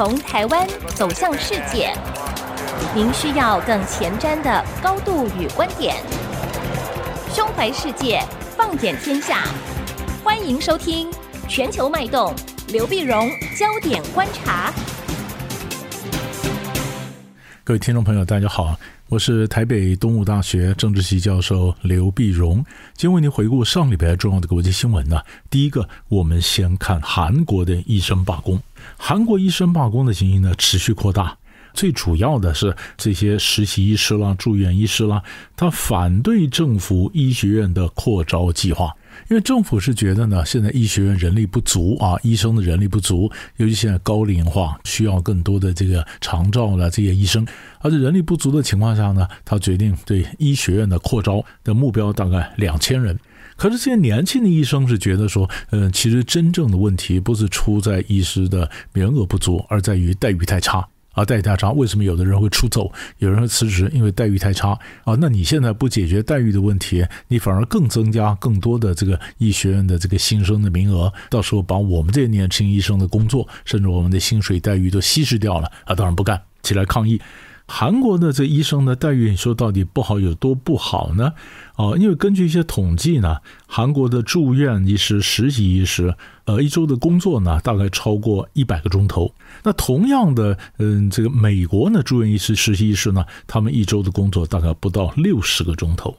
从台湾走向世界，您需要更前瞻的高度与观点。胸怀世界，放眼天下，欢迎收听《全球脉动》，刘碧荣焦点观察。各位听众朋友，大家好。我是台北东吴大学政治系教授刘碧荣，今天为您回顾上礼拜重要的国际新闻呢。第一个，我们先看韩国的医生罢工。韩国医生罢工的情形呢，持续扩大。最主要的是这些实习医师啦、住院医师啦，他反对政府医学院的扩招计划。因为政府是觉得呢，现在医学院人力不足啊，医生的人力不足，尤其现在高龄化，需要更多的这个长照的这些医生，而且人力不足的情况下呢，他决定对医学院的扩招的目标大概两千人。可是这些年轻的医生是觉得说，嗯，其实真正的问题不是出在医师的名额不足，而在于待遇太差。啊，待遇太差，为什么有的人会出走，有人会辞职？因为待遇太差啊！那你现在不解决待遇的问题，你反而更增加更多的这个医学院的这个新生的名额，到时候把我们这些年轻医生的工作，甚至我们的薪水待遇都稀释掉了啊！当然不干，起来抗议。韩国的这医生的待遇，你说到底不好有多不好呢？哦，因为根据一些统计呢，韩国的住院医师、实习医师，呃，一周的工作呢，大概超过一百个钟头。那同样的，嗯，这个美国呢，住院医师、实习医师呢，他们一周的工作大概不到六十个钟头。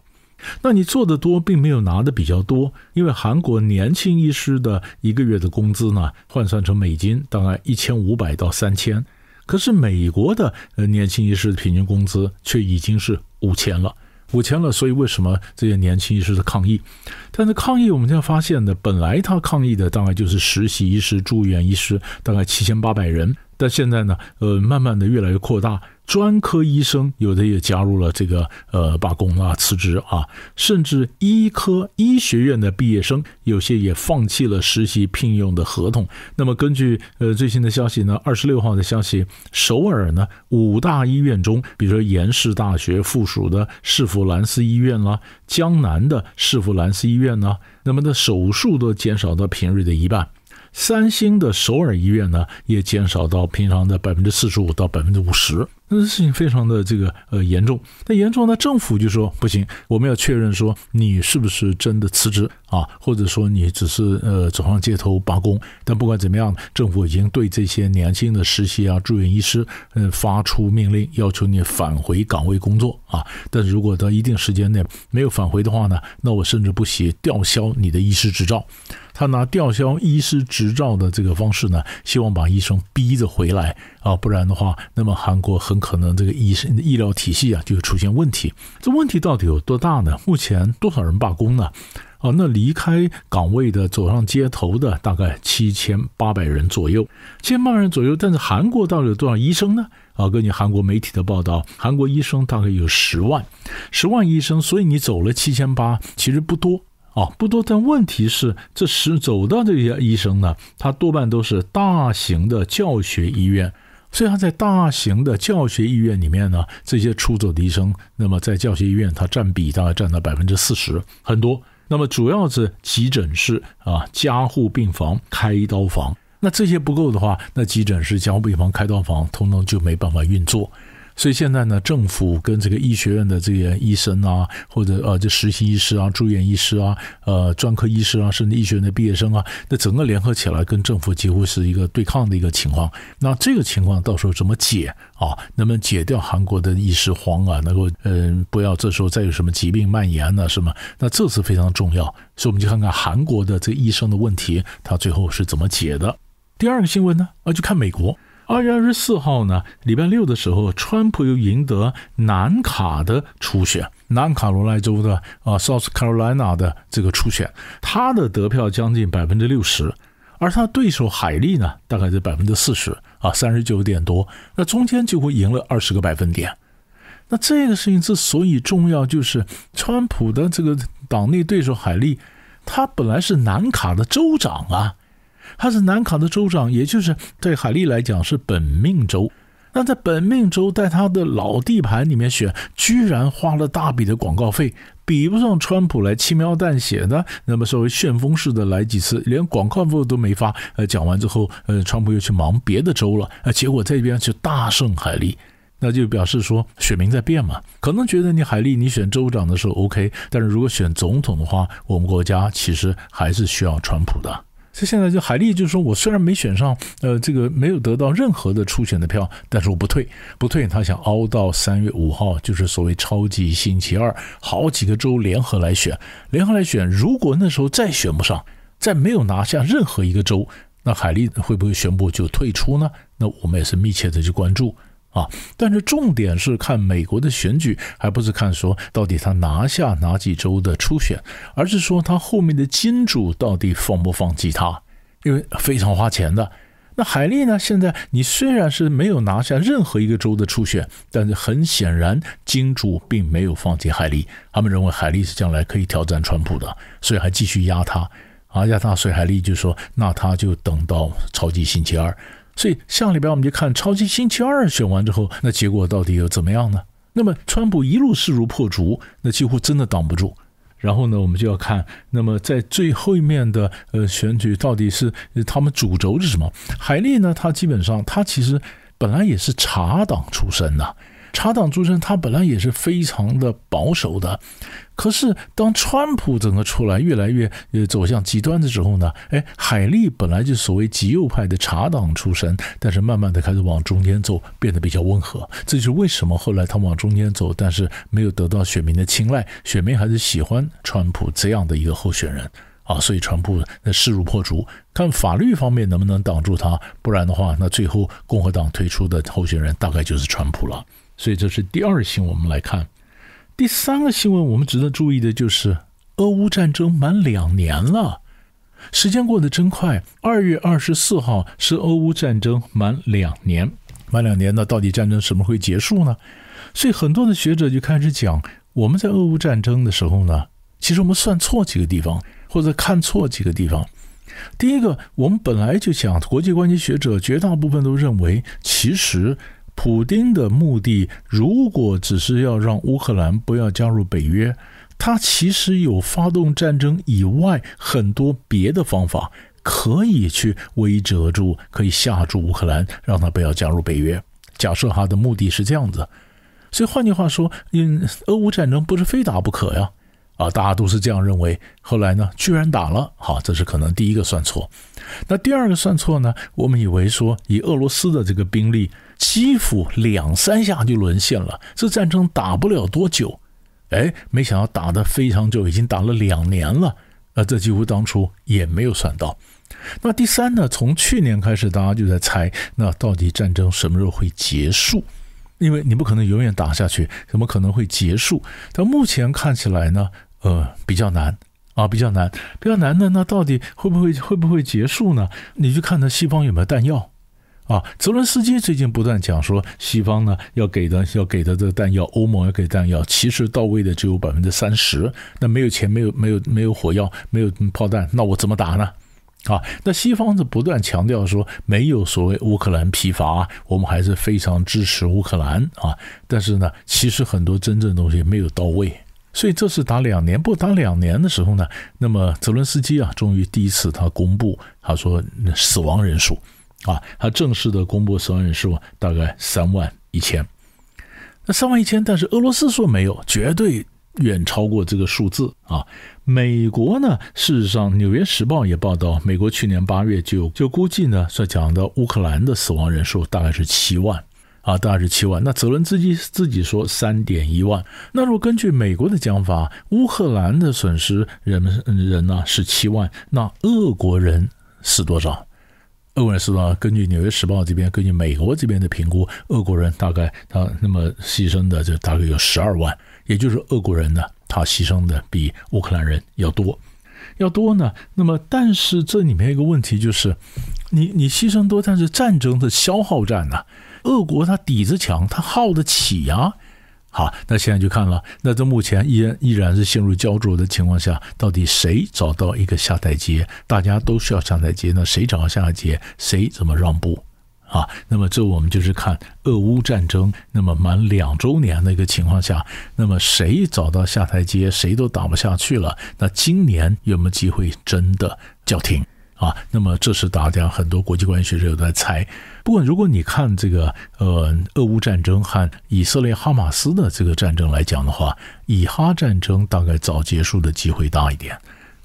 那你做得多，并没有拿的比较多，因为韩国年轻医师的一个月的工资呢，换算成美金，大概一千五百到三千。可是美国的呃年轻医师的平均工资却已经是五千了，五千了。所以为什么这些年轻医师的抗议？但是抗议我们现在发现呢，本来他抗议的大概就是实习医师、住院医师，大概七千八百人，但现在呢，呃，慢慢的越来越扩大。专科医生有的也加入了这个呃罢工啊、辞职啊，甚至医科医学院的毕业生有些也放弃了实习聘用的合同。那么根据呃最新的消息呢，二十六号的消息，首尔呢五大医院中，比如说延世大学附属的世弗兰斯医院啦，江南的世弗兰斯医院呢，那么的手术都减少到平日的一半。三星的首尔医院呢，也减少到平常的百分之四十五到百分之五十，那事情非常的这个呃严重。那严重呢，政府就说不行，我们要确认说你是不是真的辞职啊，或者说你只是呃走上街头罢工。但不管怎么样，政府已经对这些年轻的实习啊、住院医师嗯发出命令，要求你返回岗位工作啊。但如果到一定时间内没有返回的话呢，那我甚至不惜吊销你的医师执照。他拿吊销医师执照的这个方式呢，希望把医生逼着回来啊，不然的话，那么韩国很可能这个医生医疗体系啊就会出现问题。这问题到底有多大呢？目前多少人罢工呢？啊，那离开岗位的、走上街头的大概七千八百人左右，七千八百人左右。但是韩国到底有多少医生呢？啊，根据韩国媒体的报道，韩国医生大概有十万，十万医生，所以你走了七千八，其实不多。哦，不多，但问题是，这时走到这些医生呢，他多半都是大型的教学医院，所以他在大型的教学医院里面呢，这些出走的医生，那么在教学医院，他占比大概占到百分之四十，很多。那么主要是急诊室啊、加护病房、开刀房，那这些不够的话，那急诊室、加护病房、开刀房，通通就没办法运作。所以现在呢，政府跟这个医学院的这些医生啊，或者呃，这实习医师啊、住院医师啊、呃，专科医师啊，甚至医学院的毕业生啊，那整个联合起来跟政府几乎是一个对抗的一个情况。那这个情况到时候怎么解啊？能不能解掉韩国的医师荒啊？能够嗯、不要这时候再有什么疾病蔓延呢？是吗？那这是非常重要。所以我们就看看韩国的这医生的问题，他最后是怎么解的。第二个新闻呢，啊，就看美国。二月二十四号呢，礼拜六的时候，川普又赢得南卡的初选，南卡罗来州的啊，South Carolina 的这个初选，他的得票将近百分之六十，而他对手海莉呢，大概是百分之四十啊，三十九点多，那中间就会赢了二十个百分点。那这个事情之所以重要，就是川普的这个党内对手海莉，他本来是南卡的州长啊。他是南卡的州长，也就是对海利来讲是本命州。那在本命州，在他的老地盘里面选，居然花了大笔的广告费，比不上川普来轻描淡写的，那么稍微旋风式的来几次，连广告费都没发。呃，讲完之后，呃，川普又去忙别的州了，呃，结果这边就大胜海利。那就表示说，选民在变嘛，可能觉得你海利你选州长的时候 OK，但是如果选总统的话，我们国家其实还是需要川普的。所以现在就海莉就是说，我虽然没选上，呃，这个没有得到任何的初选的票，但是我不退，不退，他想熬到三月五号，就是所谓超级星期二，好几个州联合来选，联合来选，如果那时候再选不上，再没有拿下任何一个州，那海莉会不会宣布就退出呢？那我们也是密切的去关注。啊，但是重点是看美国的选举，还不是看说到底他拿下哪几州的初选，而是说他后面的金主到底放不放弃他，因为非常花钱的。那海莉呢？现在你虽然是没有拿下任何一个州的初选，但是很显然金主并没有放弃海莉，他们认为海莉是将来可以挑战川普的，所以还继续压他，啊压他，所以海莉就说，那他就等到超级星期二。所以下礼拜我们就看超级星期二选完之后，那结果到底又怎么样呢？那么川普一路势如破竹，那几乎真的挡不住。然后呢，我们就要看，那么在最后一面的呃选举到底是他们主轴是什么？海利呢，他基本上他其实本来也是茶党出身的。茶党出身，他本来也是非常的保守的。可是当川普整个出来，越来越呃走向极端的时候呢，哎，海莉本来就所谓极右派的茶党出身，但是慢慢的开始往中间走，变得比较温和。这就是为什么后来他往中间走，但是没有得到选民的青睐，选民还是喜欢川普这样的一个候选人啊。所以川普那势如破竹，看法律方面能不能挡住他，不然的话，那最后共和党推出的候选人大概就是川普了。所以这是第二新闻，我们来看第三个新闻。我们值得注意的就是，俄乌战争满两年了，时间过得真快。二月二十四号是俄乌战争满两年，满两年呢，到底战争什么会结束呢？所以很多的学者就开始讲，我们在俄乌战争的时候呢，其实我们算错几个地方，或者看错几个地方。第一个，我们本来就讲，国际关系学者绝大部分都认为，其实。普丁的目的，如果只是要让乌克兰不要加入北约，他其实有发动战争以外很多别的方法可以去威慑住，可以吓住乌克兰，让他不要加入北约。假设他的目的是这样子，所以换句话说，嗯俄乌战争不是非打不可呀，啊，大家都是这样认为。后来呢，居然打了，好，这是可能第一个算错。那第二个算错呢？我们以为说以俄罗斯的这个兵力。几乎两三下就沦陷了，这战争打不了多久，哎，没想到打得非常久，已经打了两年了，呃，这几乎当初也没有算到。那第三呢？从去年开始，大家就在猜，那到底战争什么时候会结束？因为你不可能永远打下去，怎么可能会结束？但目前看起来呢，呃，比较难啊，比较难，比较难的，那到底会不会会不会结束呢？你去看他西方有没有弹药。啊，泽伦斯基最近不断讲说，西方呢要给的要给的这个弹药，欧盟要给弹药，其实到位的只有百分之三十。那没有钱，没有没有没有火药，没有炮弹，那我怎么打呢？啊，那西方是不断强调说，没有所谓乌克兰疲乏，我们还是非常支持乌克兰啊。但是呢，其实很多真正的东西没有到位，所以这是打两年，不打两年的时候呢，那么泽伦斯基啊，终于第一次他公布，他说死亡人数。啊，他正式的公布死亡人数大概三万一千，那三万一千，但是俄罗斯说没有，绝对远超过这个数字啊。美国呢，事实上，《纽约时报》也报道，美国去年八月就就估计呢，所讲的乌克兰的死亡人数大概是七万啊，大概是七万。那泽伦斯基自己说三点一万。那如果根据美国的讲法，乌克兰的损失人们人呢是七万，那俄国人是多少？俄国人是吧？根据《纽约时报》这边，根据美国这边的评估，俄国人大概他那么牺牲的就大概有十二万，也就是俄国人呢，他牺牲的比乌克兰人要多，要多呢。那么，但是这里面一个问题就是，你你牺牲多，但是战争的消耗战呢？俄国他底子强，他耗得起呀。好，那现在就看了。那这目前依然依然是陷入胶着的情况下，到底谁找到一个下台阶？大家都需要下台阶，那谁找到下台阶？谁怎么让步？啊。那么这我们就是看俄乌战争，那么满两周年的一个情况下，那么谁找到下台阶，谁都打不下去了。那今年有没有机会真的叫停？啊，那么这是大家很多国际关系学者都在猜。不过，如果你看这个呃，俄乌战争和以色列哈马斯的这个战争来讲的话，以哈战争大概早结束的机会大一点。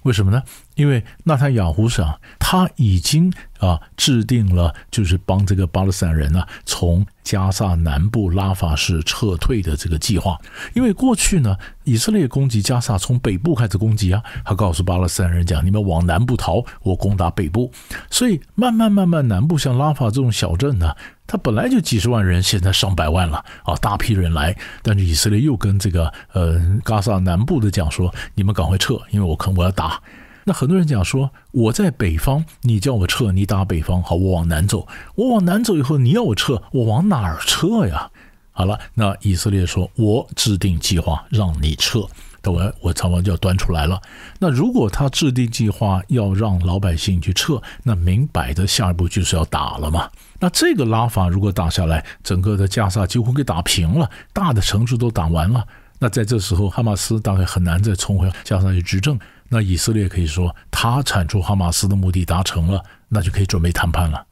为什么呢？因为纳坦雅胡上他已经啊制定了，就是帮这个巴勒斯坦人呢、从加萨南部拉法市撤退的这个计划。因为过去呢，以色列攻击加萨从北部开始攻击啊，他告诉巴勒斯坦人讲：你们往南部逃，我攻打北部。所以慢慢慢慢，南部像拉法这种小镇呢，他本来就几十万人，现在上百万了啊，大批人来。但是以色列又跟这个呃加萨南部的讲说：你们赶快撤，因为我可能我要打。那很多人讲说，我在北方，你叫我撤，你打北方，好，我往南走，我往南走以后，你要我撤，我往哪儿撤呀？好了，那以色列说，我制定计划让你撤，我我差不多就要端出来了。那如果他制定计划要让老百姓去撤，那明摆着下一步就是要打了嘛。那这个拉法如果打下来，整个的加萨几乎给打平了，大的城市都打完了，那在这时候，哈马斯大概很难再重回加沙去执政。那以色列可以说，他铲除哈马斯的目的达成了，那就可以准备谈判了，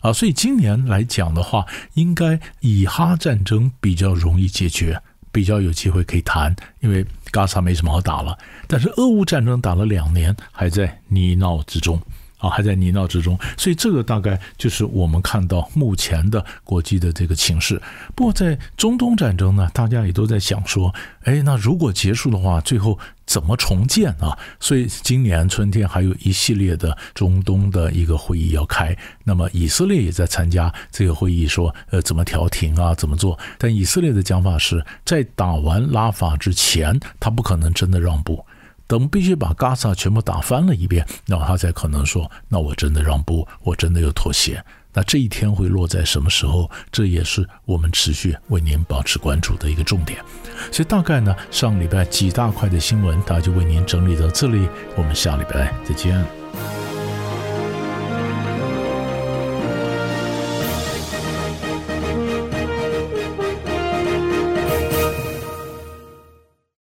啊，所以今年来讲的话，应该以哈战争比较容易解决，比较有机会可以谈，因为加萨没什么好打了，但是俄乌战争打了两年，还在泥淖之中。啊，还在泥淖之中，所以这个大概就是我们看到目前的国际的这个情势。不过在中东战争呢，大家也都在想说，哎，那如果结束的话，最后怎么重建啊？所以今年春天还有一系列的中东的一个会议要开，那么以色列也在参加这个会议，说呃怎么调停啊，怎么做？但以色列的讲法是在打完拉法之前，他不可能真的让步。等必须把加萨全部打翻了一遍，那他才可能说：“那我真的让步，我真的要妥协。”那这一天会落在什么时候？这也是我们持续为您保持关注的一个重点。所以大概呢，上礼拜几大块的新闻，大家就为您整理到这里。我们下礼拜再见。